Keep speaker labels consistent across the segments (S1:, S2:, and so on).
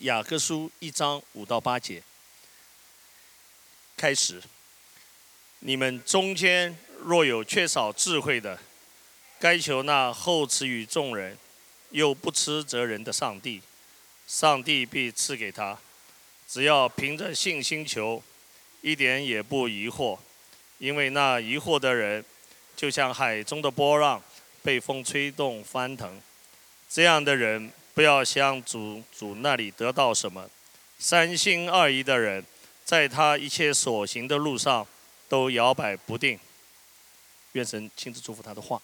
S1: 雅各书一章五到八节开始。你们中间若有缺少智慧的，该求那厚赐与众人，又不吃责人的上帝，上帝必赐给他。只要凭着信心求，一点也不疑惑，因为那疑惑的人，就像海中的波浪，被风吹动翻腾。这样的人。不要向主主那里得到什么，三心二意的人，在他一切所行的路上都摇摆不定。愿神亲自祝福他的话。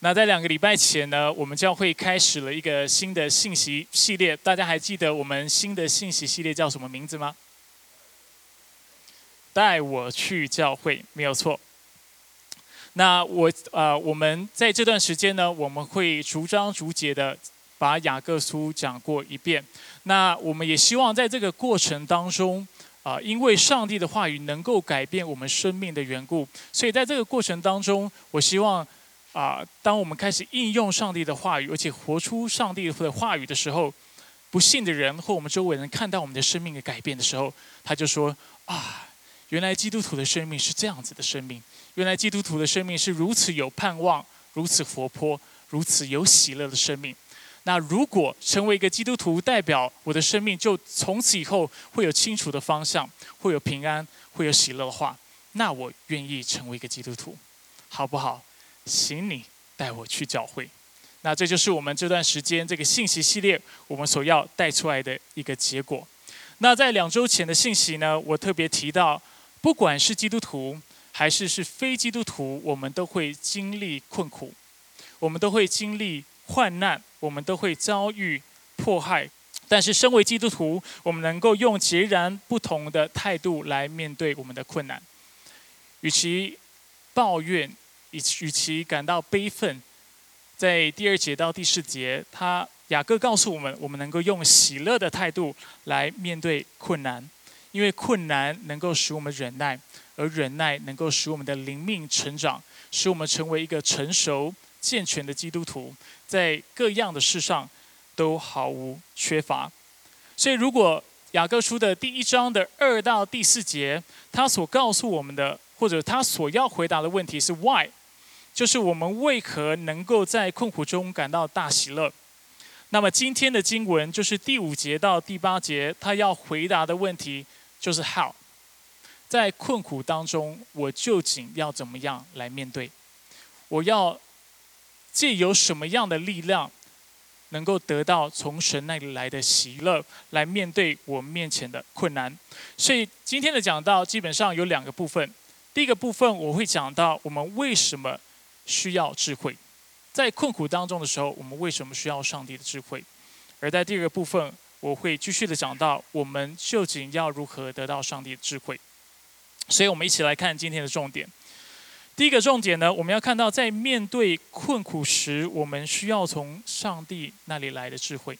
S2: 那在两个礼拜前呢，我们教会开始了一个新的信息系列，大家还记得我们新的信息系列叫什么名字吗？带我去教会，没有错。那我呃，我们在这段时间呢，我们会逐章逐节的把雅各书讲过一遍。那我们也希望在这个过程当中，啊，因为上帝的话语能够改变我们生命的缘故，所以在这个过程当中，我希望啊，当我们开始应用上帝的话语，而且活出上帝的话语的时候，不信的人或我们周围人看到我们的生命的改变的时候，他就说啊，原来基督徒的生命是这样子的生命。原来基督徒的生命是如此有盼望、如此活泼、如此有喜乐的生命。那如果成为一个基督徒，代表我的生命就从此以后会有清楚的方向，会有平安，会有喜乐的话，那我愿意成为一个基督徒，好不好？请你带我去教会。那这就是我们这段时间这个信息系列我们所要带出来的一个结果。那在两周前的信息呢，我特别提到，不管是基督徒。还是是非基督徒，我们都会经历困苦，我们都会经历患难，我们都会遭遇迫害。但是，身为基督徒，我们能够用截然不同的态度来面对我们的困难。与其抱怨，与与其感到悲愤，在第二节到第四节，他雅各告诉我们，我们能够用喜乐的态度来面对困难，因为困难能够使我们忍耐。而忍耐能够使我们的灵命成长，使我们成为一个成熟健全的基督徒，在各样的事上都毫无缺乏。所以，如果雅各书的第一章的二到第四节，他所告诉我们的，或者他所要回答的问题是 “why”，就是我们为何能够在困苦中感到大喜乐。那么，今天的经文就是第五节到第八节，他要回答的问题就是 “how”。在困苦当中，我究竟要怎么样来面对？我要借由什么样的力量，能够得到从神那里来的喜乐，来面对我面前的困难？所以今天的讲到基本上有两个部分。第一个部分我会讲到我们为什么需要智慧，在困苦当中的时候，我们为什么需要上帝的智慧？而在第二个部分，我会继续的讲到我们究竟要如何得到上帝的智慧。所以我们一起来看今天的重点。第一个重点呢，我们要看到，在面对困苦时，我们需要从上帝那里来的智慧。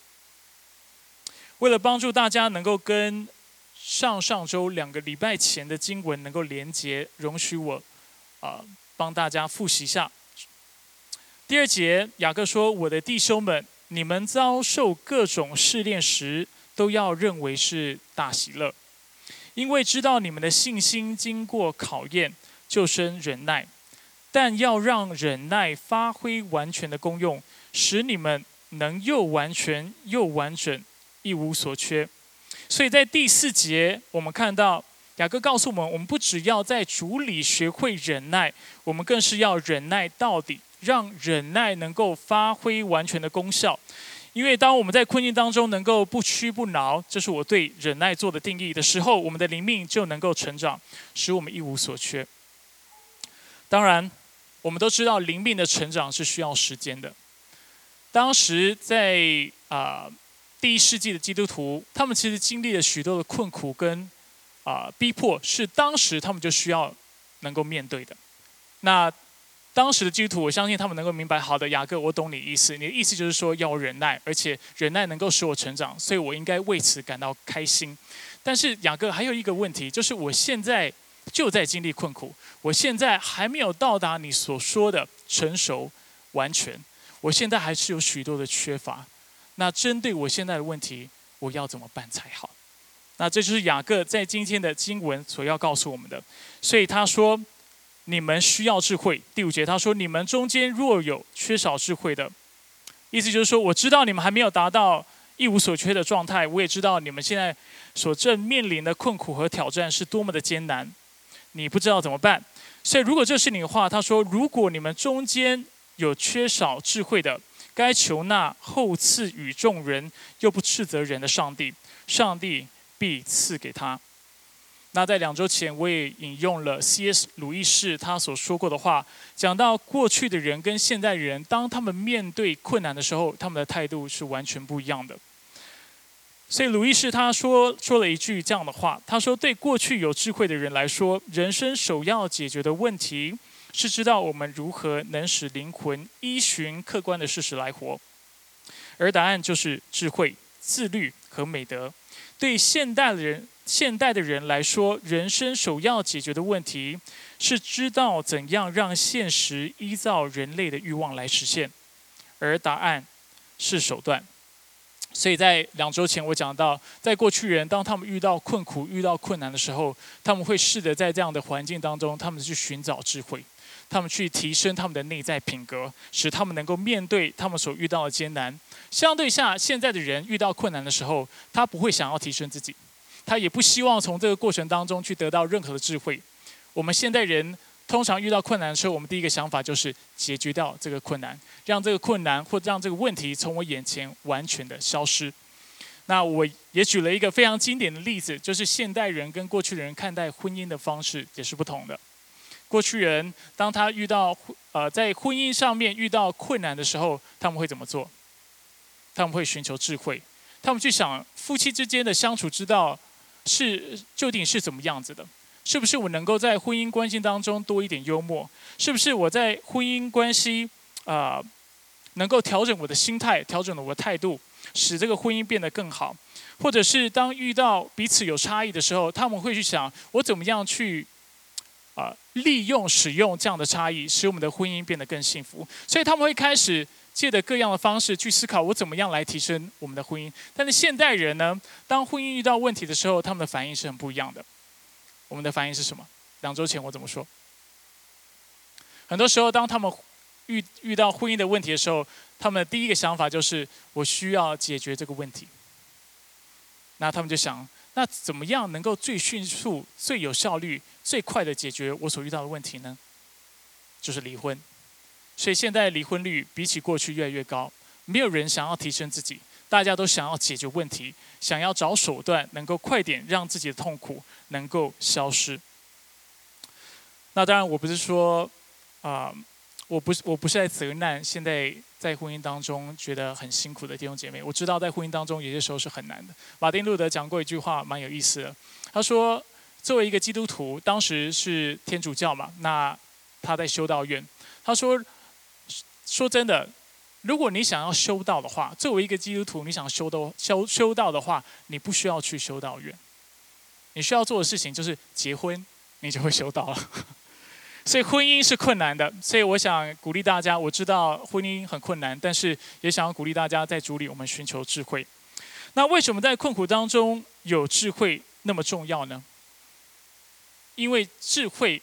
S2: 为了帮助大家能够跟上上周两个礼拜前的经文能够连接，容许我啊帮大家复习一下。第二节，雅各说：“我的弟兄们，你们遭受各种试炼时，都要认为是大喜乐。”因为知道你们的信心经过考验，就生忍耐；但要让忍耐发挥完全的功用，使你们能又完全又完整，一无所缺。所以在第四节，我们看到雅各告诉我们：我们不只要在主里学会忍耐，我们更是要忍耐到底，让忍耐能够发挥完全的功效。因为当我们在困境当中能够不屈不挠，这是我对忍耐做的定义的时候，我们的灵命就能够成长，使我们一无所缺。当然，我们都知道灵命的成长是需要时间的。当时在啊第一世纪的基督徒，他们其实经历了许多的困苦跟啊逼迫，是当时他们就需要能够面对的。那当时的基督徒，我相信他们能够明白。好的，雅各，我懂你意思。你的意思就是说要忍耐，而且忍耐能够使我成长，所以我应该为此感到开心。但是雅各还有一个问题，就是我现在就在经历困苦，我现在还没有到达你所说的成熟完全，我现在还是有许多的缺乏。那针对我现在的问题，我要怎么办才好？那这就是雅各在今天的经文所要告诉我们的。所以他说：“你们需要智慧。”第五节他说：“你们中间若有缺少智慧的，意思就是说，我知道你们还没有达到一无所缺的状态，我也知道你们现在所正面临的困苦和挑战是多么的艰难，你不知道怎么办。所以如果这是你的话，他说：如果你们中间有缺少智慧的，该求那后赐与众人又不斥责人的上帝，上帝。”必赐给他。那在两周前，我也引用了 C.S. 鲁易士他所说过的话，讲到过去的人跟现代人，当他们面对困难的时候，他们的态度是完全不一样的。所以鲁易士他说说了一句这样的话，他说：“对过去有智慧的人来说，人生首要解决的问题是知道我们如何能使灵魂依循客观的事实来活，而答案就是智慧、自律和美德。”对现代的人、现代的人来说，人生首要解决的问题是知道怎样让现实依照人类的欲望来实现，而答案是手段。所以在两周前，我讲到，在过去人当他们遇到困苦、遇到困难的时候，他们会试着在这样的环境当中，他们去寻找智慧。他们去提升他们的内在品格，使他们能够面对他们所遇到的艰难。相对下，现在的人遇到困难的时候，他不会想要提升自己，他也不希望从这个过程当中去得到任何的智慧。我们现代人通常遇到困难的时候，我们第一个想法就是解决掉这个困难，让这个困难或让这个问题从我眼前完全的消失。那我也举了一个非常经典的例子，就是现代人跟过去的人看待婚姻的方式也是不同的。过去人当他遇到呃在婚姻上面遇到困难的时候，他们会怎么做？他们会寻求智慧，他们去想夫妻之间的相处之道是究竟是怎么样子的？是不是我能够在婚姻关系当中多一点幽默？是不是我在婚姻关系啊能够调整我的心态，调整了我的态度，使这个婚姻变得更好？或者是当遇到彼此有差异的时候，他们会去想我怎么样去？啊，利用使用这样的差异，使我们的婚姻变得更幸福。所以他们会开始借着各样的方式去思考，我怎么样来提升我们的婚姻。但是现代人呢，当婚姻遇到问题的时候，他们的反应是很不一样的。我们的反应是什么？两周前我怎么说？很多时候，当他们遇遇到婚姻的问题的时候，他们的第一个想法就是我需要解决这个问题。那他们就想。那怎么样能够最迅速、最有效率、最快的解决我所遇到的问题呢？就是离婚。所以现在离婚率比起过去越来越高。没有人想要提升自己，大家都想要解决问题，想要找手段，能够快点让自己的痛苦能够消失。那当然，我不是说啊。我不是我不是在责难现在在婚姻当中觉得很辛苦的弟兄姐妹。我知道在婚姻当中有些时候是很难的。马丁路德讲过一句话，蛮有意思的。他说，作为一个基督徒，当时是天主教嘛，那他在修道院。他说，说真的，如果你想要修道的话，作为一个基督徒，你想修道修修道的话，你不需要去修道院。你需要做的事情就是结婚，你就会修道了。所以婚姻是困难的，所以我想鼓励大家。我知道婚姻很困难，但是也想要鼓励大家在主里我们寻求智慧。那为什么在困苦当中有智慧那么重要呢？因为智慧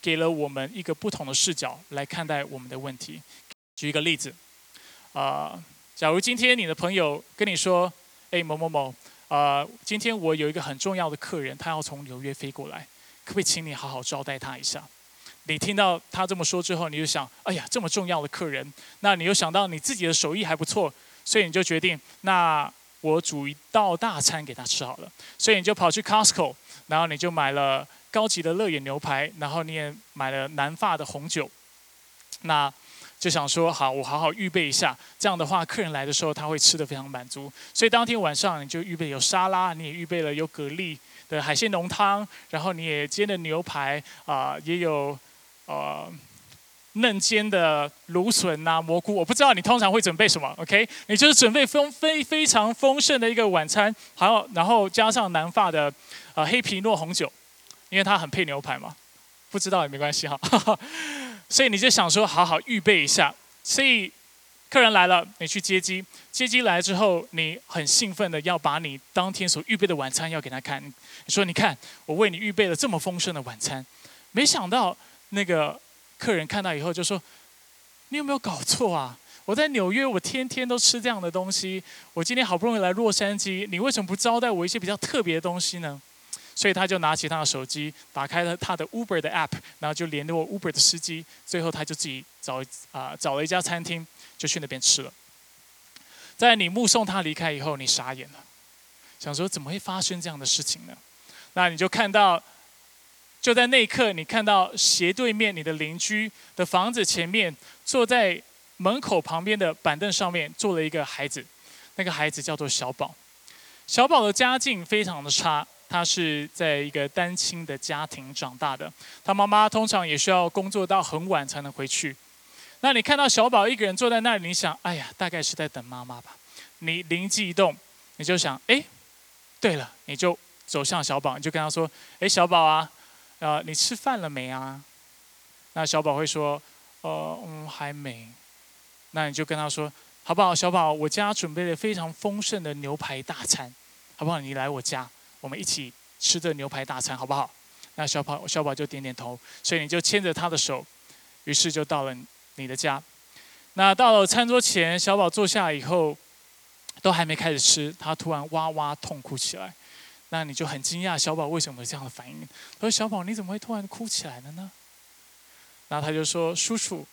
S2: 给了我们一个不同的视角来看待我们的问题。举一个例子，啊，假如今天你的朋友跟你说：“哎，某某某，啊，今天我有一个很重要的客人，他要从纽约飞过来，可不可以请你好好招待他一下？”你听到他这么说之后，你就想：哎呀，这么重要的客人，那你又想到你自己的手艺还不错，所以你就决定，那我煮一道大餐给他吃好了。所以你就跑去 Costco，然后你就买了高级的乐眼牛排，然后你也买了南法的红酒。那就想说，好，我好好预备一下，这样的话，客人来的时候他会吃的非常满足。所以当天晚上你就预备有沙拉，你也预备了有蛤蜊的海鲜浓汤，然后你也煎了牛排啊，也有。呃，嫩煎的芦笋呐，蘑菇，我不知道你通常会准备什么，OK？你就是准备丰非非常丰盛的一个晚餐，还有然后加上南法的呃黑皮诺红酒，因为它很配牛排嘛。不知道也没关系哈，所以你就想说好好预备一下。所以客人来了，你去接机。接机来之后，你很兴奋的要把你当天所预备的晚餐要给他看。你说：“你看，我为你预备了这么丰盛的晚餐。”没想到那个客人看到以后就说：“你有没有搞错啊？我在纽约，我天天都吃这样的东西。我今天好不容易来洛杉矶，你为什么不招待我一些比较特别的东西呢？”所以他就拿起他的手机，打开了他的 Uber 的 App，然后就联络 Uber 的司机。最后他就自己找啊找了一家餐厅。就去那边吃了。在你目送他离开以后，你傻眼了，想说怎么会发生这样的事情呢？那你就看到，就在那一刻，你看到斜对面你的邻居的房子前面，坐在门口旁边的板凳上面坐了一个孩子，那个孩子叫做小宝。小宝的家境非常的差，他是在一个单亲的家庭长大的，他妈妈通常也需要工作到很晚才能回去。那你看到小宝一个人坐在那里，你想，哎呀，大概是在等妈妈吧。你灵机一动，你就想，哎，对了，你就走向小宝，你就跟他说，哎，小宝啊，呃，你吃饭了没啊？那小宝会说，呃，嗯，还没。那你就跟他说，好不好？小宝，我家准备了非常丰盛的牛排大餐，好不好？你来我家，我们一起吃这牛排大餐，好不好？那小宝小宝就点点头，所以你就牵着他的手，于是就到了。你的家，那到了餐桌前，小宝坐下以后，都还没开始吃，他突然哇哇痛哭起来。那你就很惊讶，小宝为什么有这样的反应？他说：“小宝，你怎么会突然哭起来了呢？”然后他就说：“叔叔，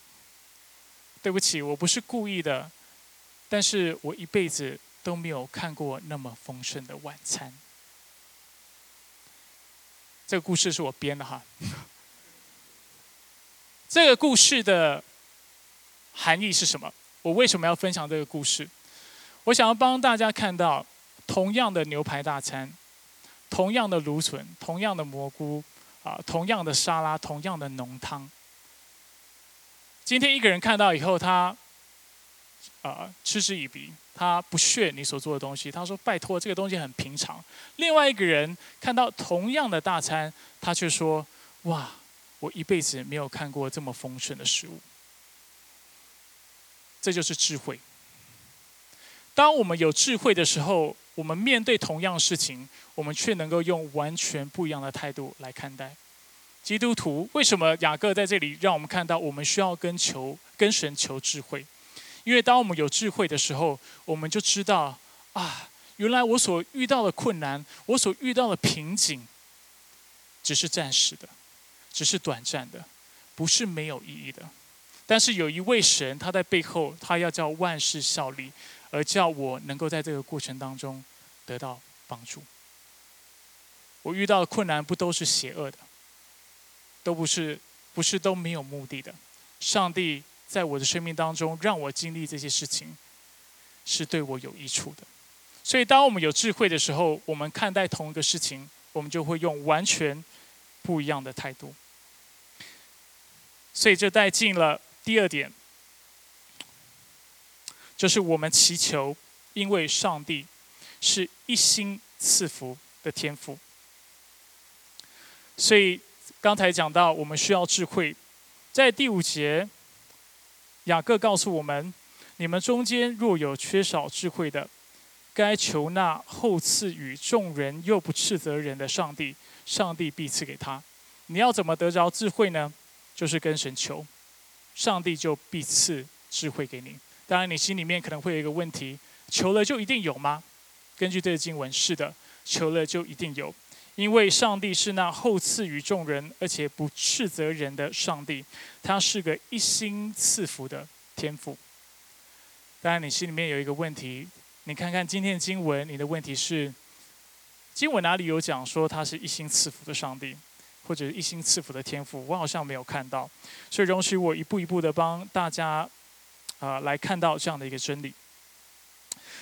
S2: 对不起，我不是故意的，但是我一辈子都没有看过那么丰盛的晚餐。”这个故事是我编的哈。这个故事的。含义是什么？我为什么要分享这个故事？我想要帮大家看到，同样的牛排大餐，同样的芦笋，同样的蘑菇，啊，同样的沙拉，同样的浓汤。今天一个人看到以后，他啊嗤之以鼻，他不屑你所做的东西。他说：“拜托，这个东西很平常。”另外一个人看到同样的大餐，他却说：“哇，我一辈子没有看过这么丰盛的食物。”这就是智慧。当我们有智慧的时候，我们面对同样事情，我们却能够用完全不一样的态度来看待。基督徒为什么雅各在这里让我们看到，我们需要跟求跟神求智慧？因为当我们有智慧的时候，我们就知道啊，原来我所遇到的困难，我所遇到的瓶颈，只是暂时的，只是短暂的，不是没有意义的。但是有一位神，他在背后，他要叫万事效力，而叫我能够在这个过程当中得到帮助。我遇到的困难不都是邪恶的，都不是，不是都没有目的的。上帝在我的生命当中让我经历这些事情，是对我有益处的。所以，当我们有智慧的时候，我们看待同一个事情，我们就会用完全不一样的态度。所以，这带进了。第二点，就是我们祈求，因为上帝是一心赐福的天赋，所以刚才讲到我们需要智慧。在第五节，雅各告诉我们：你们中间若有缺少智慧的，该求那厚赐予众人又不斥责人的上帝，上帝必赐给他。你要怎么得着智慧呢？就是跟神求。上帝就必赐智慧给你。当然，你心里面可能会有一个问题：求了就一定有吗？根据这个经文，是的，求了就一定有，因为上帝是那厚赐于众人，而且不斥责人的上帝，他是个一心赐福的天赋。当然，你心里面有一个问题，你看看今天的经文，你的问题是：经文哪里有讲说他是一心赐福的上帝？或者一心赐福的天赋，我好像没有看到，所以容许我一步一步的帮大家啊来看到这样的一个真理。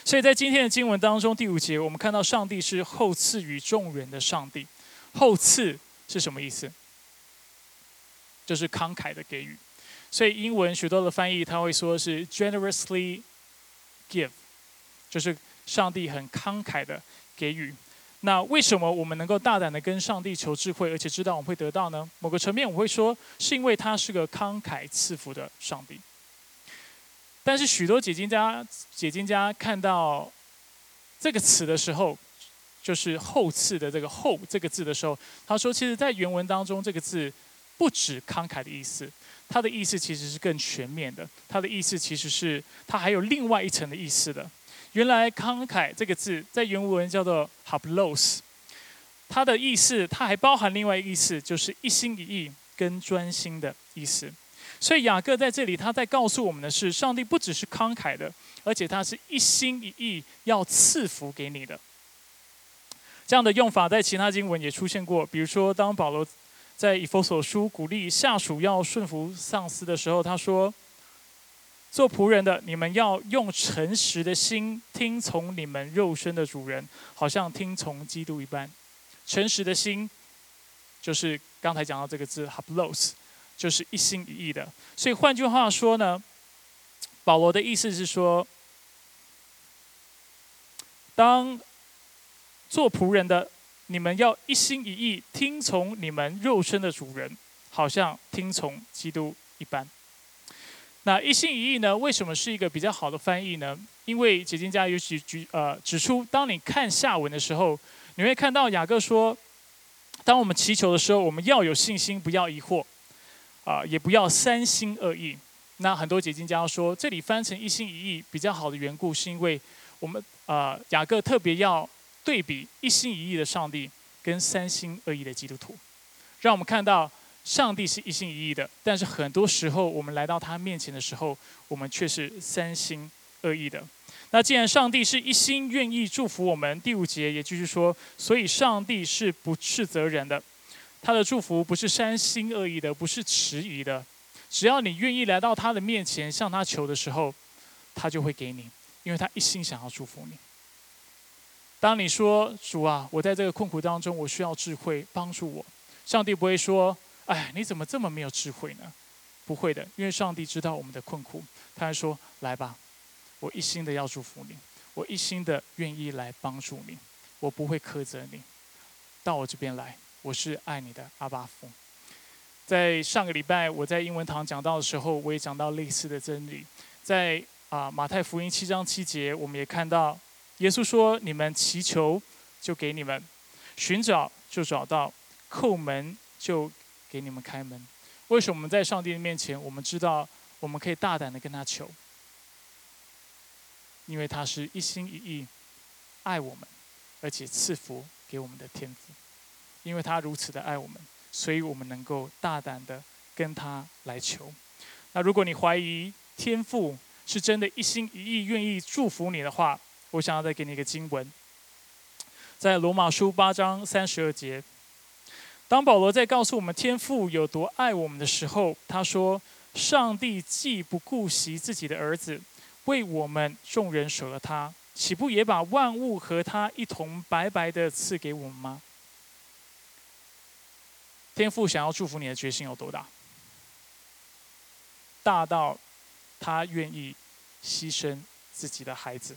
S2: 所以在今天的经文当中，第五节我们看到上帝是厚赐予众人的上帝。厚赐是什么意思？就是慷慨的给予。所以英文许多的翻译他会说是 generously give，就是上帝很慷慨的给予。那为什么我们能够大胆的跟上帝求智慧，而且知道我们会得到呢？某个层面我会说，是因为他是个慷慨赐福的上帝。但是许多解经家解经家看到这个词的时候，就是“后赐”的这个“后”这个字的时候，他说，其实在原文当中，这个字不止慷慨的意思，它的意思其实是更全面的。它的意思其实是它还有另外一层的意思的。原来“慷慨”这个字在原文叫做 “hablos”，它的意思它还包含另外意思，就是一心一意跟专心的意思。所以雅各在这里，他在告诉我们的是，上帝不只是慷慨的，而且他是一心一意要赐福给你的。这样的用法在其他经文也出现过，比如说当保罗在以弗所书鼓励下属要顺服上司的时候，他说：“做仆人的，你们要用诚实的心听从你们肉身的主人，好像听从基督一般。诚实的心，就是刚才讲到这个字 ‘hablos’。”就是一心一意的，所以换句话说呢，保罗的意思是说，当做仆人的你们要一心一意听从你们肉身的主人，好像听从基督一般。那一心一意呢？为什么是一个比较好的翻译呢？因为解经家有举举呃指出，当你看下文的时候，你会看到雅各说，当我们祈求的时候，我们要有信心，不要疑惑。啊，也不要三心二意。那很多解经家说，这里翻成一心一意比较好的缘故，是因为我们啊雅各特别要对比一心一意的上帝跟三心二意的基督徒，让我们看到上帝是一心一意的，但是很多时候我们来到他面前的时候，我们却是三心二意的。那既然上帝是一心愿意祝福我们，第五节也就是说，所以上帝是不斥责人的。他的祝福不是三心二意的，不是迟疑的。只要你愿意来到他的面前向他求的时候，他就会给你，因为他一心想要祝福你。当你说主啊，我在这个困苦当中，我需要智慧帮助我，上帝不会说，哎，你怎么这么没有智慧呢？不会的，因为上帝知道我们的困苦，他会说，来吧，我一心的要祝福你，我一心的愿意来帮助你，我不会苛责你，到我这边来。我是爱你的阿巴夫。在上个礼拜我在英文堂讲到的时候，我也讲到类似的真理。在啊马太福音七章七节，我们也看到耶稣说：“你们祈求，就给你们；寻找，就找到；叩门，就给你们开门。”为什么在上帝的面前，我们知道我们可以大胆的跟他求？因为他是一心一意爱我们，而且赐福给我们的天赋。因为他如此的爱我们，所以我们能够大胆的跟他来求。那如果你怀疑天父是真的一心一意愿意祝福你的话，我想要再给你一个经文，在罗马书八章三十二节，当保罗在告诉我们天父有多爱我们的时候，他说：“上帝既不顾惜自己的儿子，为我们众人舍了他，岂不也把万物和他一同白白的赐给我们吗？”天父想要祝福你的决心有多大？大到他愿意牺牲自己的孩子。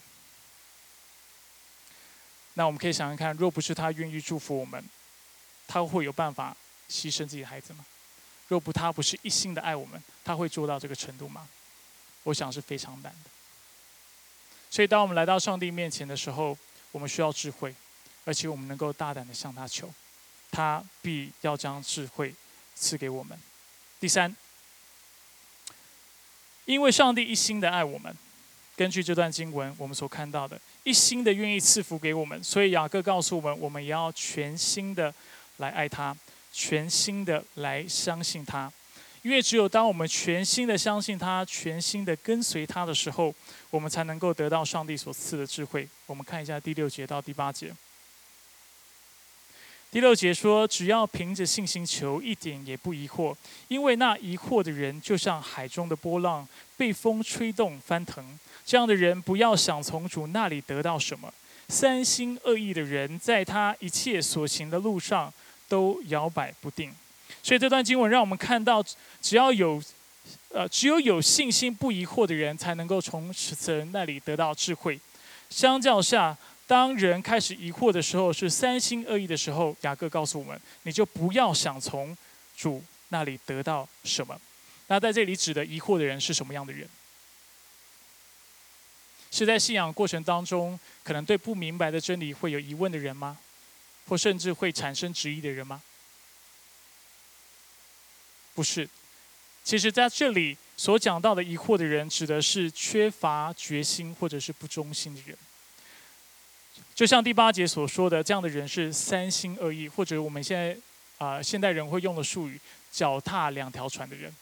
S2: 那我们可以想想看，若不是他愿意祝福我们，他会有办法牺牲自己的孩子吗？若不他不是一心的爱我们，他会做到这个程度吗？我想是非常难的。所以，当我们来到上帝面前的时候，我们需要智慧，而且我们能够大胆的向他求。他必要将智慧赐给我们。第三，因为上帝一心的爱我们，根据这段经文我们所看到的，一心的愿意赐福给我们，所以雅各告诉我们，我们也要全心的来爱他，全心的来相信他。因为只有当我们全心的相信他，全心的跟随他的时候，我们才能够得到上帝所赐的智慧。我们看一下第六节到第八节。第六节说：“只要凭着信心求，一点也不疑惑，因为那疑惑的人，就像海中的波浪，被风吹动翻腾。这样的人，不要想从主那里得到什么。三心二意的人，在他一切所行的路上都摇摆不定。所以这段经文让我们看到，只要有，呃，只有有信心不疑惑的人，才能够从此人那里得到智慧。相较下。”当人开始疑惑的时候，是三心二意的时候，雅各告诉我们，你就不要想从主那里得到什么。那在这里指的疑惑的人是什么样的人？是在信仰过程当中，可能对不明白的真理会有疑问的人吗？或甚至会产生质疑的人吗？不是，其实在这里所讲到的疑惑的人，指的是缺乏决心或者是不忠心的人。就像第八节所说的，这样的人是三心二意，或者我们现在啊现代人会用的术语，脚踏两条船的人。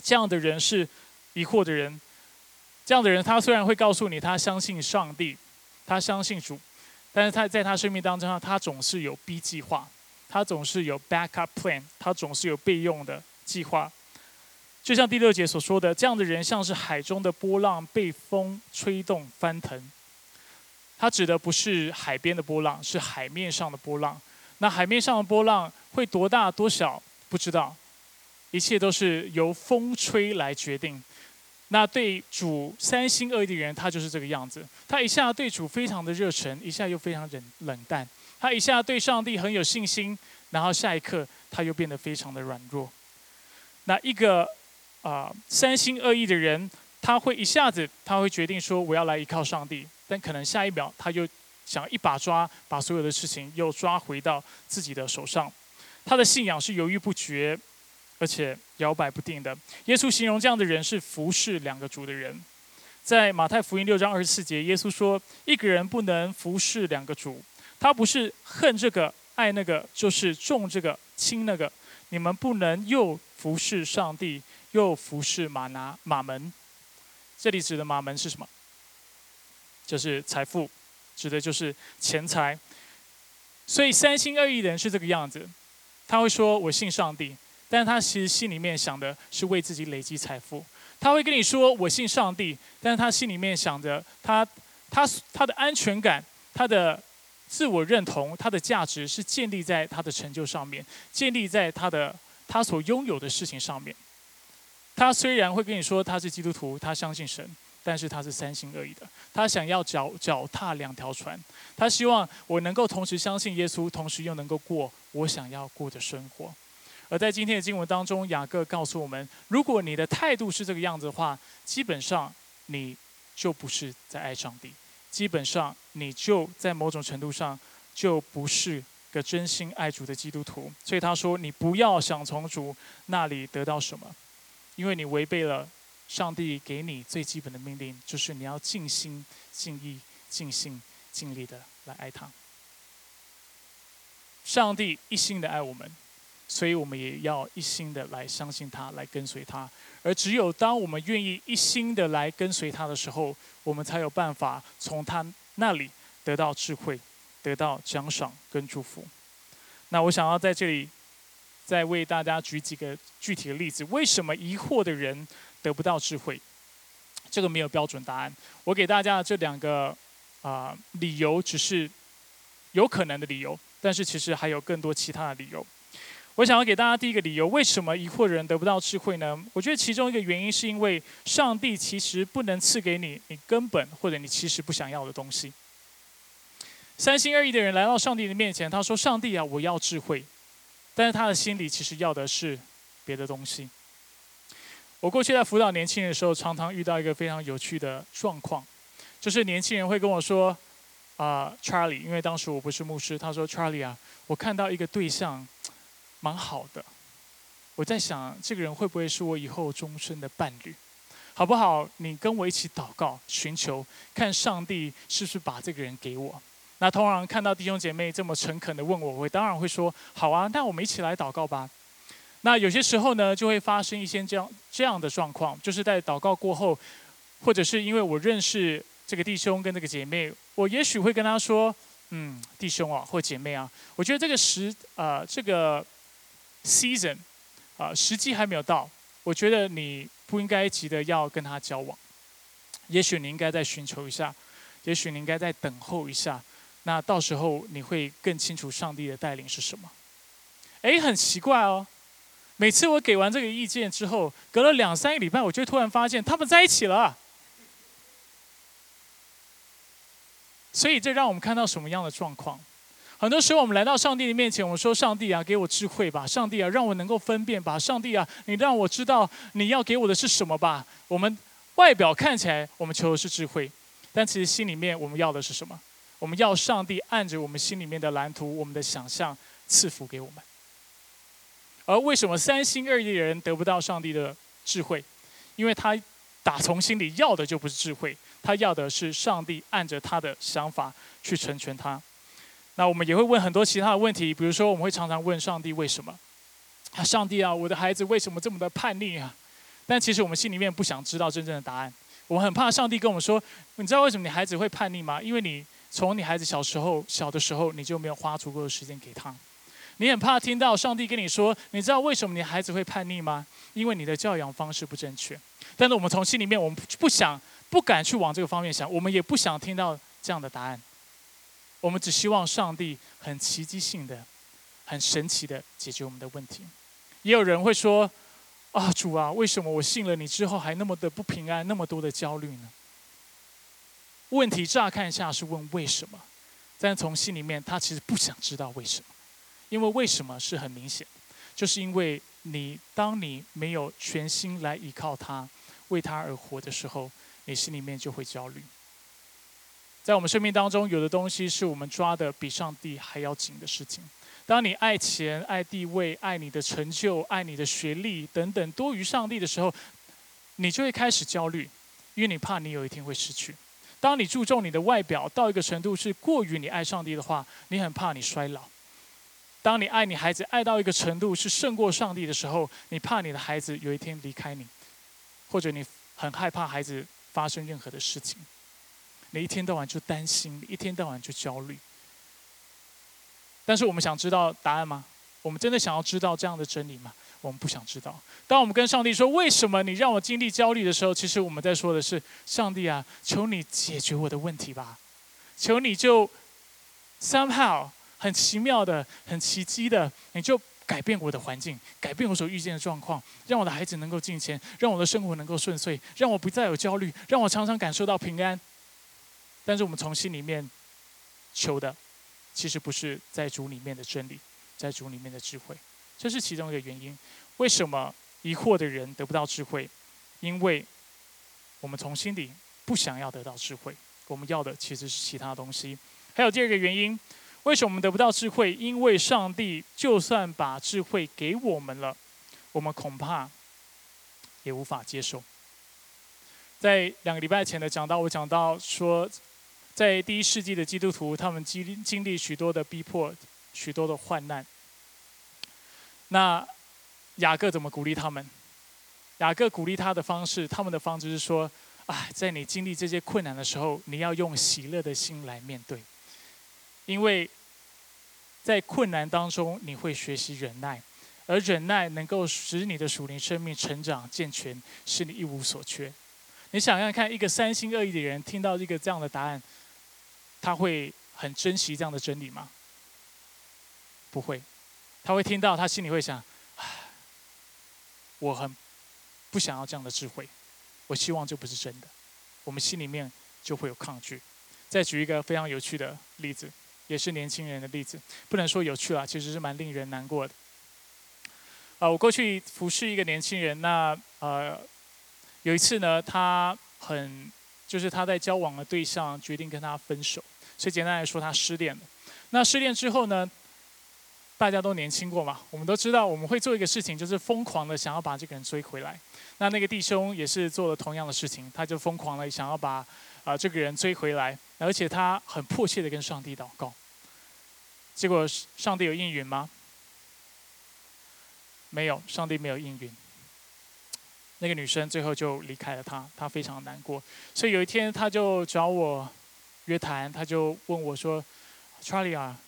S2: 这样的人是疑惑的人。这样的人，他虽然会告诉你他相信上帝，他相信主，但是他在他生命当中，他总是有 B 计划，他总是有 backup plan，他总是有备用的计划。就像第六节所说的，这样的人像是海中的波浪，被风吹动翻腾。他指的不是海边的波浪，是海面上的波浪。那海面上的波浪会多大多小，不知道，一切都是由风吹来决定。那对主三心二意的人，他就是这个样子。他一下对主非常的热忱，一下又非常冷冷淡。他一下对上帝很有信心，然后下一刻他又变得非常的软弱。那一个啊三心二意的人，他会一下子他会决定说我要来依靠上帝，但可能下一秒他又想一把抓把所有的事情又抓回到自己的手上。他的信仰是犹豫不决。而且摇摆不定的，耶稣形容这样的人是服侍两个主的人。在马太福音六章二十四节，耶稣说：“一个人不能服侍两个主，他不是恨这个爱那个，就是重这个轻那个。你们不能又服侍上帝，又服侍马拿马门。这里指的马门是什么？就是财富，指的就是钱财。所以三心二意的人是这个样子，他会说：我信上帝。”但是他其实心里面想的是为自己累积财富。他会跟你说我信上帝，但是他心里面想着他他他的安全感、他的自我认同、他的价值是建立在他的成就上面，建立在他的他所拥有的事情上面。他虽然会跟你说他是基督徒，他相信神，但是他是三心二意的。他想要脚脚踏两条船，他希望我能够同时相信耶稣，同时又能够过我想要过的生活。而在今天的经文当中，雅各告诉我们：如果你的态度是这个样子的话，基本上你就不是在爱上帝，基本上你就在某种程度上就不是个真心爱主的基督徒。所以他说：你不要想从主那里得到什么，因为你违背了上帝给你最基本的命令，就是你要尽心、尽意、尽心、尽力的来爱他。上帝一心的爱我们。所以我们也要一心的来相信他，来跟随他。而只有当我们愿意一心的来跟随他的时候，我们才有办法从他那里得到智慧，得到奖赏跟祝福。那我想要在这里再为大家举几个具体的例子：为什么疑惑的人得不到智慧？这个没有标准答案。我给大家这两个啊理由，只是有可能的理由，但是其实还有更多其他的理由。我想要给大家第一个理由：为什么疑惑人得不到智慧呢？我觉得其中一个原因是因为上帝其实不能赐给你你根本或者你其实不想要的东西。三心二意的人来到上帝的面前，他说：“上帝啊，我要智慧。”但是他的心里其实要的是别的东西。我过去在辅导年轻人的时候，常常遇到一个非常有趣的状况，就是年轻人会跟我说：“啊，Charlie，因为当时我不是牧师，他说：‘Charlie 啊，我看到一个对象。’”蛮好的，我在想这个人会不会是我以后终身的伴侣，好不好？你跟我一起祷告，寻求看上帝是不是把这个人给我。那通常看到弟兄姐妹这么诚恳的问我，我当然会说好啊，那我们一起来祷告吧。那有些时候呢，就会发生一些这样这样的状况，就是在祷告过后，或者是因为我认识这个弟兄跟这个姐妹，我也许会跟他说，嗯，弟兄啊或姐妹啊，我觉得这个时呃这个。season，啊，时机还没有到，我觉得你不应该急着要跟他交往，也许你应该再寻求一下，也许你应该再等候一下，那到时候你会更清楚上帝的带领是什么。哎，很奇怪哦，每次我给完这个意见之后，隔了两三个礼拜，我就突然发现他们在一起了。所以这让我们看到什么样的状况？很多时候，我们来到上帝的面前，我们说：“上帝啊，给我智慧吧！上帝啊，让我能够分辨吧！上帝啊，你让我知道你要给我的是什么吧！”我们外表看起来，我们求的是智慧，但其实心里面我们要的是什么？我们要上帝按着我们心里面的蓝图、我们的想象赐福给我们。而为什么三心二意的人得不到上帝的智慧？因为他打从心里要的就不是智慧，他要的是上帝按着他的想法去成全他。那我们也会问很多其他的问题，比如说我们会常常问上帝为什么？啊，上帝啊，我的孩子为什么这么的叛逆啊？但其实我们心里面不想知道真正的答案。我们很怕上帝跟我们说：“你知道为什么你孩子会叛逆吗？因为你从你孩子小时候小的时候你就没有花足够的时间给他。你很怕听到上帝跟你说：你知道为什么你孩子会叛逆吗？因为你的教养方式不正确。但是我们从心里面，我们不想、不敢去往这个方面想，我们也不想听到这样的答案。我们只希望上帝很奇迹性的、很神奇的解决我们的问题。也有人会说。”啊，主啊，为什么我信了你之后还那么的不平安，那么多的焦虑呢？问题乍看一下是问为什么，但从心里面他其实不想知道为什么，因为为什么是很明显，就是因为你当你没有全心来依靠他，为他而活的时候，你心里面就会焦虑。在我们生命当中，有的东西是我们抓的比上帝还要紧的事情。当你爱钱、爱地位、爱你的成就、爱你的学历等等多于上帝的时候，你就会开始焦虑，因为你怕你有一天会失去。当你注重你的外表到一个程度是过于你爱上帝的话，你很怕你衰老。当你爱你孩子爱到一个程度是胜过上帝的时候，你怕你的孩子有一天离开你，或者你很害怕孩子发生任何的事情，你一天到晚就担心，一天到晚就焦虑。但是我们想知道答案吗？我们真的想要知道这样的真理吗？我们不想知道。当我们跟上帝说“为什么你让我经历焦虑”的时候，其实我们在说的是：“上帝啊，求你解决我的问题吧，求你就 somehow 很奇妙的、很奇迹的，你就改变我的环境，改变我所遇见的状况，让我的孩子能够进前，让我的生活能够顺遂，让我不再有焦虑，让我常常感受到平安。”但是我们从心里面求的。其实不是在主里面的真理，在主里面的智慧，这是其中一个原因。为什么疑惑的人得不到智慧？因为我们从心底不想要得到智慧，我们要的其实是其他东西。还有第二个原因，为什么我们得不到智慧？因为上帝就算把智慧给我们了，我们恐怕也无法接受。在两个礼拜前的讲到，我讲到说。在第一世纪的基督徒，他们经经历许多的逼迫，许多的患难。那雅各怎么鼓励他们？雅各鼓励他的方式，他们的方式是说：，啊，在你经历这些困难的时候，你要用喜乐的心来面对，因为在困难当中你会学习忍耐，而忍耐能够使你的属灵生命成长健全，使你一无所缺。你想想看，一个三心二意的人听到一个这样的答案。他会很珍惜这样的真理吗？不会，他会听到，他心里会想：，我很不想要这样的智慧，我希望这不是真的。我们心里面就会有抗拒。再举一个非常有趣的例子，也是年轻人的例子，不能说有趣了，其实是蛮令人难过的。啊，我过去服侍一个年轻人，那呃，有一次呢，他很就是他在交往的对象决定跟他分手。所以简单来说，他失恋了。那失恋之后呢？大家都年轻过嘛，我们都知道我们会做一个事情，就是疯狂的想要把这个人追回来。那那个弟兄也是做了同样的事情，他就疯狂的想要把啊这个人追回来，而且他很迫切的跟上帝祷告。结果上帝有应允吗？没有，上帝没有应允。那个女生最后就离开了他，他非常难过。所以有一天他就找我。约谈，他就问我说：“Charlie 啊，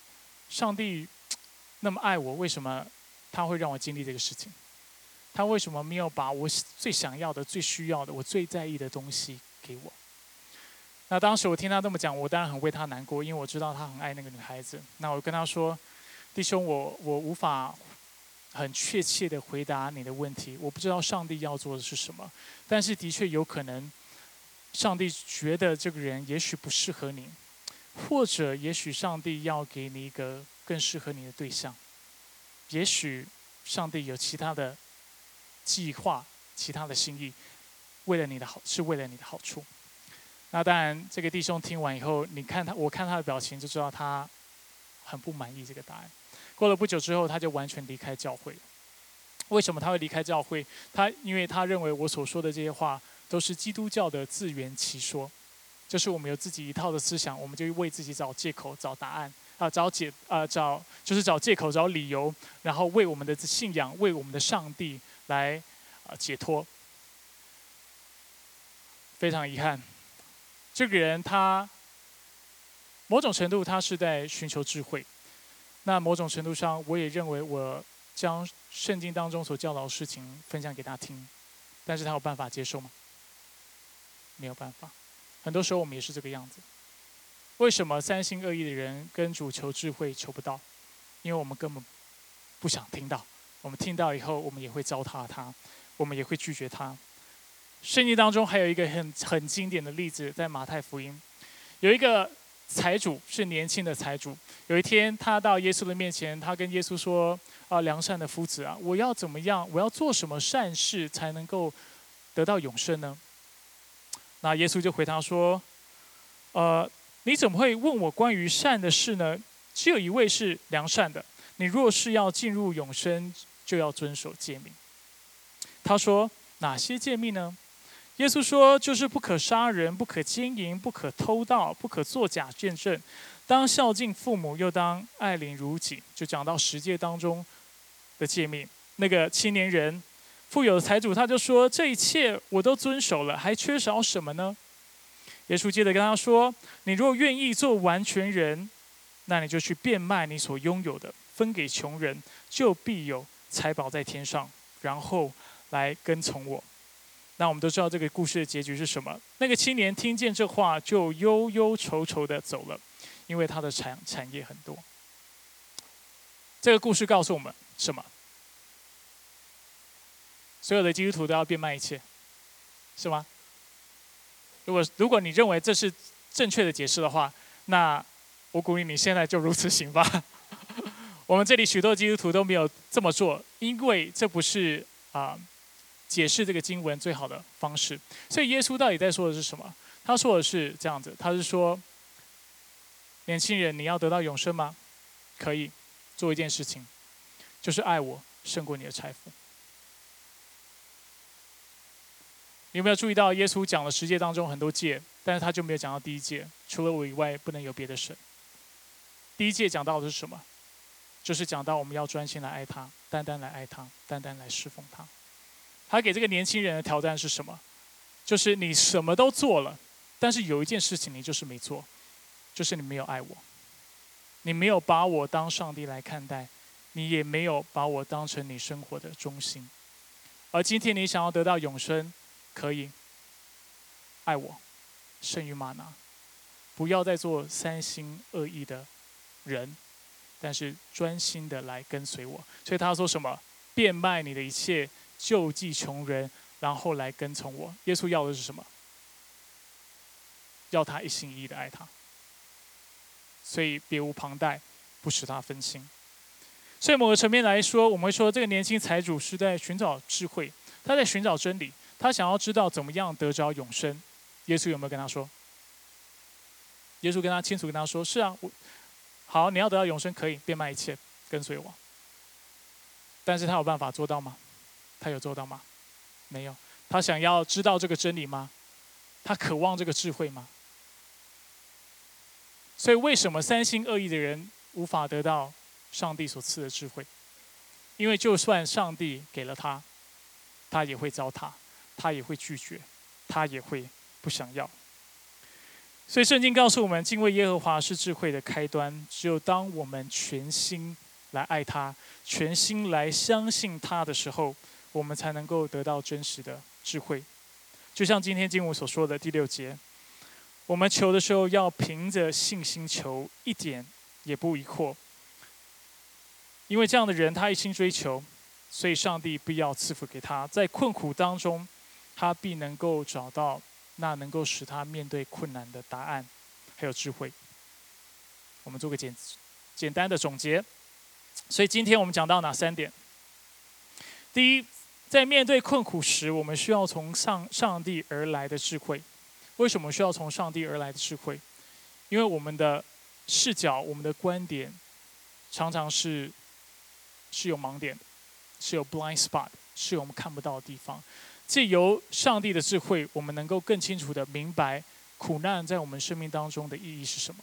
S2: 上帝那么爱我，为什么他会让我经历这个事情？他为什么没有把我最想要的、最需要的、我最在意的东西给我？”那当时我听他这么讲，我当然很为他难过，因为我知道他很爱那个女孩子。那我跟他说：“弟兄，我我无法很确切的回答你的问题，我不知道上帝要做的是什么，但是的确有可能。”上帝觉得这个人也许不适合你，或者也许上帝要给你一个更适合你的对象，也许上帝有其他的计划、其他的心意，为了你的好，是为了你的好处。那当然，这个弟兄听完以后，你看他，我看他的表情就知道他很不满意这个答案。过了不久之后，他就完全离开教会。为什么他会离开教会？他因为他认为我所说的这些话都是基督教的自圆其说，就是我们有自己一套的思想，我们就为自己找借口、找答案啊，找解啊，找就是找借口、找理由，然后为我们的信仰、为我们的上帝来啊解脱。非常遗憾。这个人他某种程度他是在寻求智慧，那某种程度上我也认为我将圣经当中所教导的事情分享给他听，但是他有办法接受吗？没有办法。很多时候我们也是这个样子。为什么三心二意的人跟主求智慧求不到？因为我们根本不想听到。我们听到以后，我们也会糟蹋他，我们也会拒绝他。圣经当中还有一个很很经典的例子，在马太福音，有一个财主是年轻的财主。有一天，他到耶稣的面前，他跟耶稣说：“啊，良善的夫子啊，我要怎么样？我要做什么善事才能够得到永生呢？”那耶稣就回答说：“呃，你怎么会问我关于善的事呢？只有一位是良善的。你若是要进入永生，就要遵守诫命。”他说：“哪些诫命呢？”耶稣说：“就是不可杀人，不可奸淫，不可偷盗，不可作假见证，当孝敬父母，又当爱邻如己。”就讲到十诫当中的诫命。那个青年人，富有的财主，他就说：“这一切我都遵守了，还缺少什么呢？”耶稣接着跟他说：“你若愿意做完全人，那你就去变卖你所拥有的，分给穷人，就必有财宝在天上，然后来跟从我。”那我们都知道这个故事的结局是什么？那个青年听见这话，就忧忧愁愁的走了，因为他的产产业很多。这个故事告诉我们什么？所有的基督徒都要变卖一切，是吗？如果如果你认为这是正确的解释的话，那我鼓励你现在就如此行吧。我们这里许多基督徒都没有这么做，因为这不是啊。解释这个经文最好的方式，所以耶稣到底在说的是什么？他说的是这样子，他是说，年轻人，你要得到永生吗？可以做一件事情，就是爱我胜过你的财富。你有没有注意到耶稣讲了十诫当中很多诫，但是他就没有讲到第一诫，除了我以外不能有别的神。第一诫讲到的是什么？就是讲到我们要专心来爱他，单单来爱他，单单来侍奉他。他给这个年轻人的挑战是什么？就是你什么都做了，但是有一件事情你就是没做，就是你没有爱我，你没有把我当上帝来看待，你也没有把我当成你生活的中心。而今天你想要得到永生，可以爱我胜于玛拿，不要再做三心二意的人，但是专心的来跟随我。所以他说什么？变卖你的一切。救济穷人，然后来跟从我。耶稣要的是什么？要他一心一意的爱他，所以别无旁贷，不使他分心。所以某个层面来说，我们会说这个年轻财主是在寻找智慧，他在寻找真理，他想要知道怎么样得着永生。耶稣有没有跟他说？耶稣跟他清楚跟他说：“是啊，我好，你要得到永生，可以变卖一切跟随我。”但是他有办法做到吗？他有做到吗？没有。他想要知道这个真理吗？他渴望这个智慧吗？所以，为什么三心二意的人无法得到上帝所赐的智慧？因为就算上帝给了他，他也会糟蹋，他也会拒绝，他也会不想要。所以，圣经告诉我们，敬畏耶和华是智慧的开端。只有当我们全心来爱他，全心来相信他的时候。我们才能够得到真实的智慧，就像今天经文所说的第六节，我们求的时候要凭着信心求，一点也不疑惑。因为这样的人他一心追求，所以上帝必要赐福给他，在困苦当中，他必能够找到那能够使他面对困难的答案，还有智慧。我们做个简简单的总结，所以今天我们讲到哪三点？第一。在面对困苦时，我们需要从上上帝而来的智慧。为什么需要从上帝而来的智慧？因为我们的视角、我们的观点，常常是是有盲点，是有 blind spot，是有我们看不到的地方。借由上帝的智慧，我们能够更清楚的明白苦难在我们生命当中的意义是什么，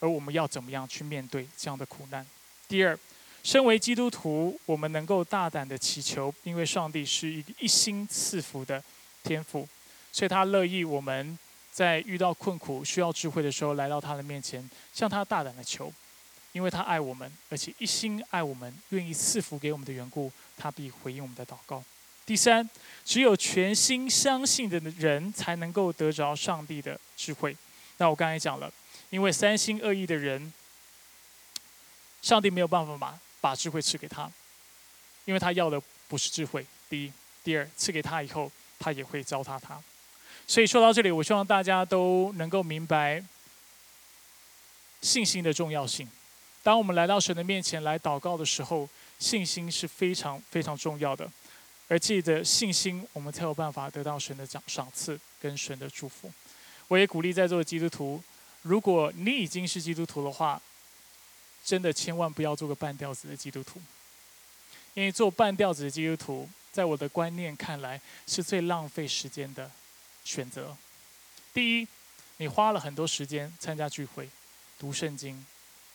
S2: 而我们要怎么样去面对这样的苦难。第二，身为基督徒，我们能够大胆的祈求，因为上帝是一一心赐福的天赋，所以他乐意我们在遇到困苦、需要智慧的时候，来到他的面前，向他大胆的求，因为他爱我们，而且一心爱我们，愿意赐福给我们的缘故，他必回应我们的祷告。第三，只有全心相信的人，才能够得着上帝的智慧。那我刚才讲了，因为三心二意的人，上帝没有办法把把智慧赐给他，因为他要的不是智慧。第一，第二，赐给他以后，他也会糟蹋他。所以说到这里，我希望大家都能够明白信心的重要性。当我们来到神的面前来祷告的时候，信心是非常非常重要的。而借着信心，我们才有办法得到神的奖赏赐跟神的祝福。我也鼓励在座的基督徒，如果你已经是基督徒的话，真的千万不要做个半吊子的基督徒。因为做半吊子的基督徒，在我的观念看来，是最浪费时间的选择。第一，你花了很多时间参加聚会、读圣经、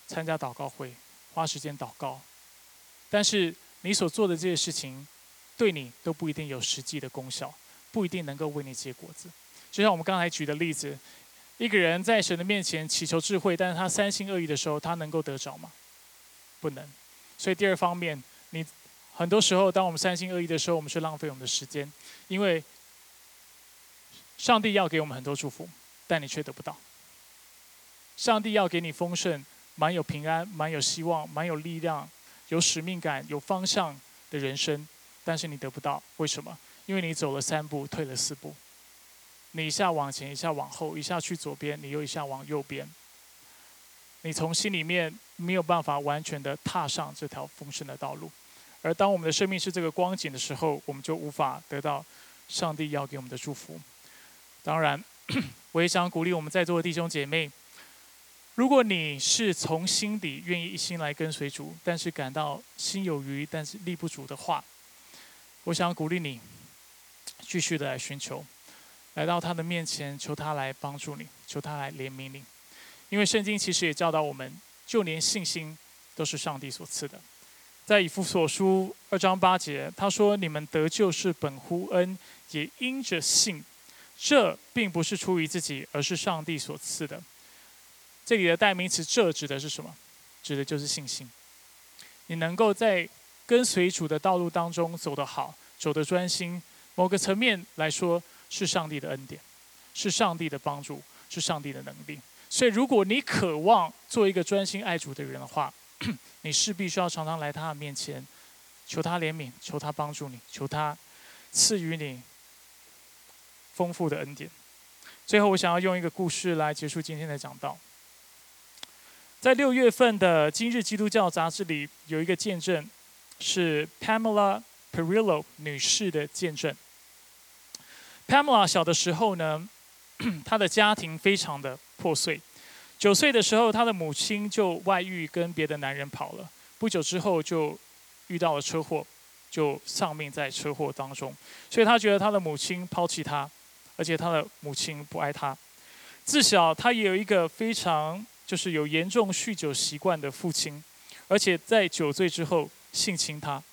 S2: 参加祷告会，花时间祷告，但是你所做的这些事情。对你都不一定有实际的功效，不一定能够为你结果子。就像我们刚才举的例子，一个人在神的面前祈求智慧，但是他三心二意的时候，他能够得着吗？不能。所以第二方面，你很多时候，当我们三心二意的时候，我们是浪费我们的时间，因为上帝要给我们很多祝福，但你却得不到。上帝要给你丰盛、蛮有平安、蛮有希望、蛮有力量、有使命感、有方向的人生。但是你得不到，为什么？因为你走了三步，退了四步。你一下往前，一下往后，一下去左边，你又一下往右边。你从心里面没有办法完全的踏上这条丰盛的道路。而当我们的生命是这个光景的时候，我们就无法得到上帝要给我们的祝福。当然，我也想鼓励我们在座的弟兄姐妹，如果你是从心底愿意一心来跟随主，但是感到心有余，但是力不足的话，我想鼓励你，继续的来寻求，来到他的面前，求他来帮助你，求他来怜悯你。因为圣经其实也教导我们，就连信心都是上帝所赐的。在以弗所书二章八节，他说：“你们得救是本乎恩，也因着信。这并不是出于自己，而是上帝所赐的。”这里的代名词“这”指的是什么？指的就是信心。你能够在跟随主的道路当中走得好，走得专心，某个层面来说是上帝的恩典，是上帝的帮助，是上帝的能力。所以，如果你渴望做一个专心爱主的人的话，你势必需要常常来他的面前，求他怜悯，求他帮助你，求他赐予你丰富的恩典。最后，我想要用一个故事来结束今天的讲道。在六月份的《今日基督教》杂志里，有一个见证。是 Pamela Perillo 女士的见证。Pamela 小的时候呢，她的家庭非常的破碎。九岁的时候，她的母亲就外遇，跟别的男人跑了。不久之后，就遇到了车祸，就丧命在车祸当中。所以她觉得她的母亲抛弃她，而且她的母亲不爱她。自小，她也有一个非常就是有严重酗酒习惯的父亲，而且在酒醉之后。性侵他，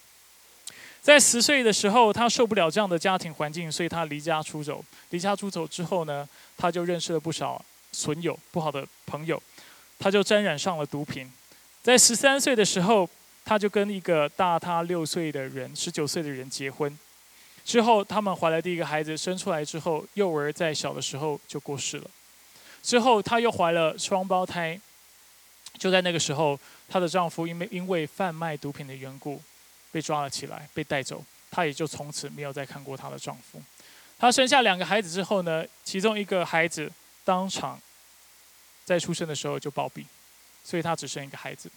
S2: 在十岁的时候，他受不了这样的家庭环境，所以他离家出走。离家出走之后呢，他就认识了不少损友、不好的朋友，他就沾染上了毒品。在十三岁的时候，他就跟一个大他六岁的人、十九岁的人结婚。之后，他们怀了第一个孩子，生出来之后，幼儿在小的时候就过世了。之后，他又怀了双胞胎。就在那个时候。她的丈夫因为因为贩卖毒品的缘故，被抓了起来，被带走。她也就从此没有再看过她的丈夫。她生下两个孩子之后呢，其中一个孩子当场在出生的时候就暴毙，所以她只剩一个孩子。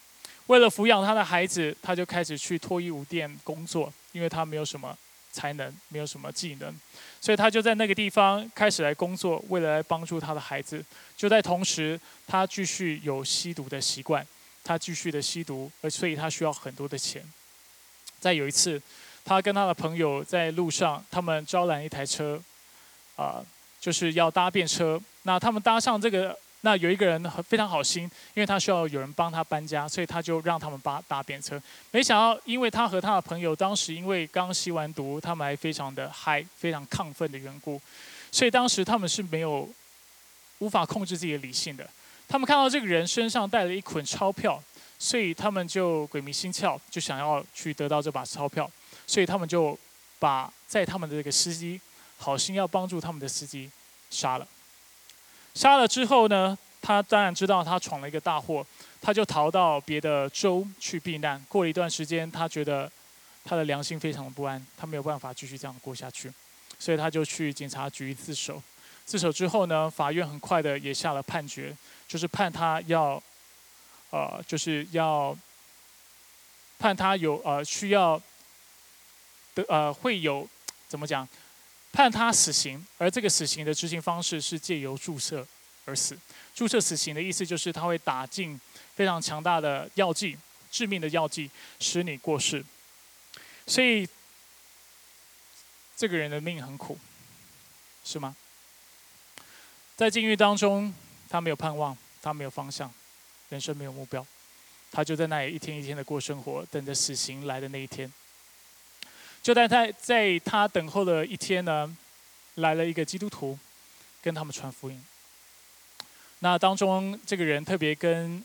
S2: 为了抚养她的孩子，她就开始去脱衣舞店工作，因为她没有什么才能，没有什么技能，所以他就在那个地方开始来工作，为了来帮助他的孩子。就在同时，他继续有吸毒的习惯，他继续的吸毒，而所以他需要很多的钱。在有一次，他跟他的朋友在路上，他们招揽一台车，啊，就是要搭便车。那他们搭上这个。那有一个人非常好心，因为他需要有人帮他搬家，所以他就让他们搭搭便车。没想到，因为他和他的朋友当时因为刚吸完毒，他们还非常的嗨，非常亢奋的缘故，所以当时他们是没有无法控制自己的理性的。他们看到这个人身上带了一捆钞票，所以他们就鬼迷心窍，就想要去得到这把钞票，所以他们就把在他们的这个司机好心要帮助他们的司机杀了。杀了之后呢，他当然知道他闯了一个大祸，他就逃到别的州去避难。过了一段时间，他觉得他的良心非常的不安，他没有办法继续这样过下去，所以他就去警察局自首。自首之后呢，法院很快的也下了判决，就是判他要，呃，就是要判他有呃需要的呃会有怎么讲？判他死刑，而这个死刑的执行方式是借由注射而死。注射死刑的意思就是他会打进非常强大的药剂，致命的药剂，使你过世。所以这个人的命很苦，是吗？在监狱当中，他没有盼望，他没有方向，人生没有目标，他就在那里一天一天的过生活，等着死刑来的那一天。就在他在他等候的一天呢，来了一个基督徒，跟他们传福音。那当中这个人特别跟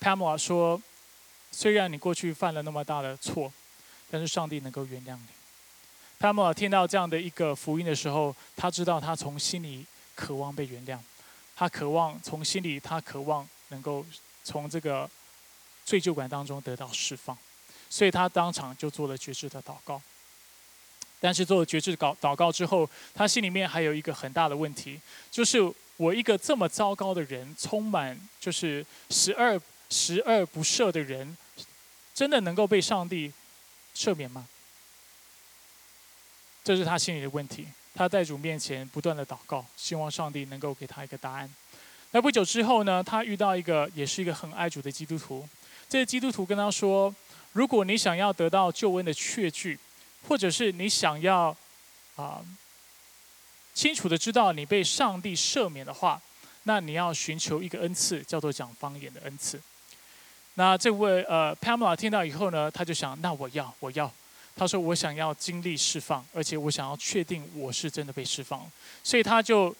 S2: Pamela 说：“虽然你过去犯了那么大的错，但是上帝能够原谅你。”Pamela 听到这样的一个福音的时候，他知道他从心里渴望被原谅，他渴望从心里他渴望能够从这个罪疚感当中得到释放，所以他当场就做了绝志的祷告。但是做了绝志祷祷告之后，他心里面还有一个很大的问题，就是我一个这么糟糕的人，充满就是十二十恶不赦的人，真的能够被上帝赦免吗？这是他心里的问题。他在主面前不断的祷告，希望上帝能够给他一个答案。那不久之后呢，他遇到一个也是一个很爱主的基督徒。这个基督徒跟他说：“如果你想要得到救恩的确据。”或者是你想要啊清楚的知道你被上帝赦免的话，那你要寻求一个恩赐，叫做讲方言的恩赐。那这位呃 Pamela 听到以后呢，他就想，那我要我要，他说我想要经历释放，而且我想要确定我是真的被释放，所以他就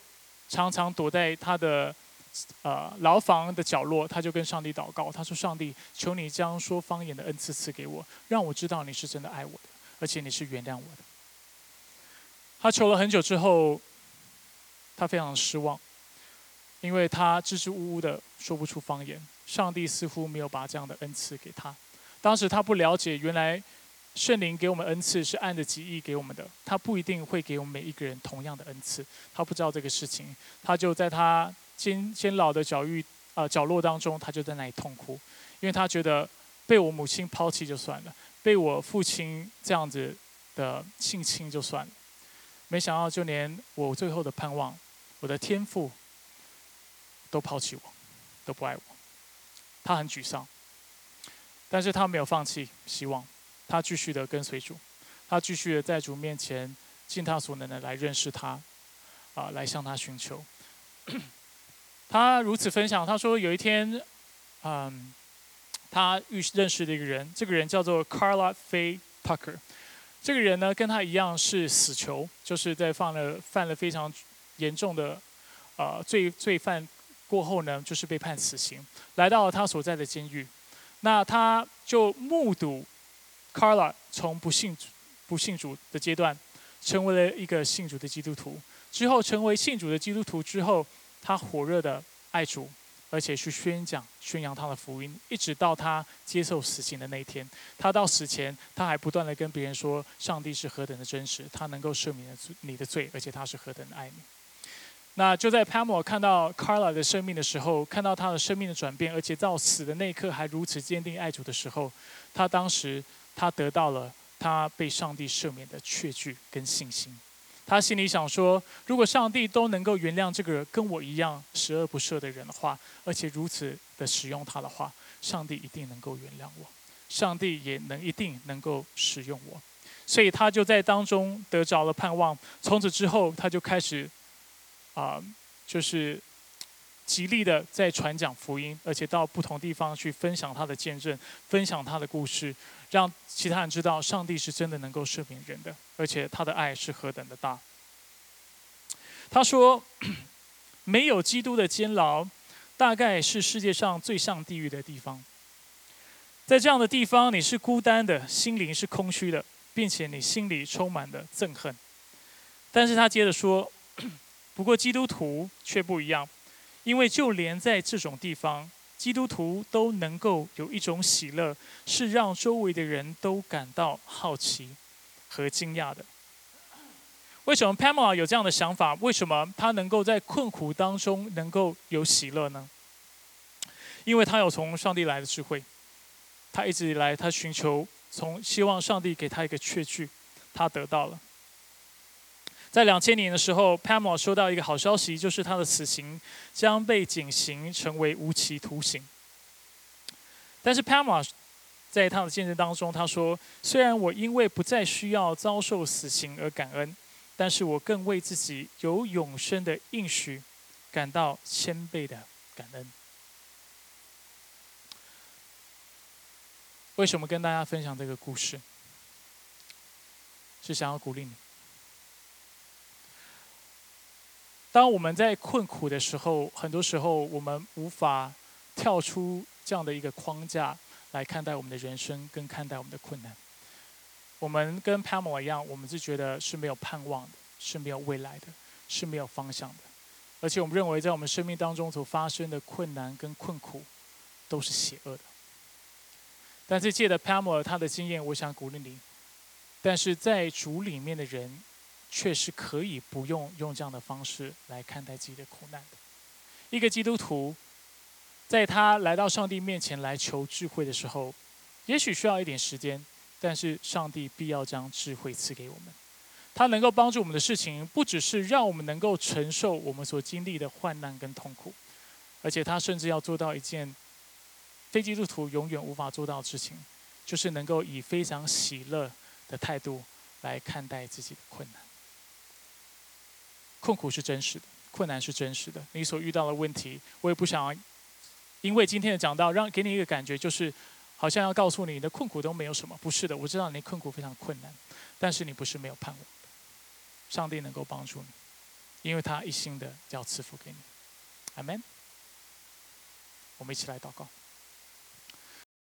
S2: 常常躲在他的呃牢房的角落，他就跟上帝祷告，他说：上帝，求你将说方言的恩赐赐给我，让我知道你是真的爱我的。而且你是原谅我的。他求了很久之后，他非常失望，因为他支支吾吾的说不出方言。上帝似乎没有把这样的恩赐给他。当时他不了解，原来圣灵给我们恩赐是按着己意给我们的，他不一定会给我们每一个人同样的恩赐。他不知道这个事情，他就在他监监牢的角域啊角落当中，他就在那里痛哭，因为他觉得被我母亲抛弃就算了。被我父亲这样子的性侵就算了，没想到就连我最后的盼望，我的天赋都抛弃我，都不爱我。他很沮丧，但是他没有放弃希望，他继续的跟随主，他继续的在主面前尽他所能的来认识他，啊，来向他寻求。他如此分享，他说有一天，嗯。他遇认识的一个人，这个人叫做 Carla Faye Tucker。这个人呢，跟他一样是死囚，就是在犯了犯了非常严重的呃罪罪犯过后呢，就是被判死刑，来到了他所在的监狱。那他就目睹 Carla 从不信不信主的阶段，成为了一个信主的基督徒。之后成为信主的基督徒之后，他火热的爱主。而且去宣讲、宣扬他的福音，一直到他接受死刑的那一天。他到死前，他还不断的跟别人说：上帝是何等的真实，他能够赦免你的罪，而且他是何等的爱你。那就在 Pamela 看到 Carla 的生命的时候，看到他的生命的转变，而且到死的那一刻还如此坚定爱主的时候，他当时他得到了他被上帝赦免的确据跟信心。他心里想说：如果上帝都能够原谅这个跟我一样十恶不赦的人的话，而且如此的使用他的话，上帝一定能够原谅我，上帝也能一定能够使用我。所以他就在当中得着了盼望。从此之后，他就开始啊，就是极力的在传讲福音，而且到不同地方去分享他的见证，分享他的故事。让其他人知道，上帝是真的能够赦免人的，而且他的爱是何等的大。他说：“没有基督的监牢，大概是世界上最像地狱的地方。在这样的地方，你是孤单的，心灵是空虚的，并且你心里充满了憎恨。”但是他接着说：“ 不过基督徒却不一样，因为就连在这种地方。”基督徒都能够有一种喜乐，是让周围的人都感到好奇和惊讶的。为什么 Pamela 有这样的想法？为什么他能够在困苦当中能够有喜乐呢？因为他有从上帝来的智慧，他一直以来他寻求，从希望上帝给他一个确据，他得到了。在两千年的时候，Pamela 收到一个好消息，就是他的死刑将被减刑成为无期徒刑。但是 Pamela 在他的见证当中，他说：“虽然我因为不再需要遭受死刑而感恩，但是我更为自己有永生的应许感到千倍的感恩。”为什么跟大家分享这个故事？是想要鼓励你。当我们在困苦的时候，很多时候我们无法跳出这样的一个框架来看待我们的人生，跟看待我们的困难。我们跟 Pamela 一样，我们是觉得是没有盼望的，是没有未来的，是没有方向的。而且我们认为，在我们生命当中所发生的困难跟困苦，都是邪恶的。但是借着 Pamela 他的经验，我想鼓励你。但是在主里面的人。却是可以不用用这样的方式来看待自己的苦难的。一个基督徒，在他来到上帝面前来求智慧的时候，也许需要一点时间，但是上帝必要将智慧赐给我们。他能够帮助我们的事情，不只是让我们能够承受我们所经历的患难跟痛苦，而且他甚至要做到一件非基督徒永远无法做到的事情，就是能够以非常喜乐的态度来看待自己的困难。困苦是真实的，困难是真实的。你所遇到的问题，我也不想因为今天的讲道，让给你一个感觉，就是好像要告诉你，你的困苦都没有什么。不是的，我知道你困苦非常困难，但是你不是没有盼望。上帝能够帮助你，因为他一心的要赐福给你。阿门。我们一起来祷告。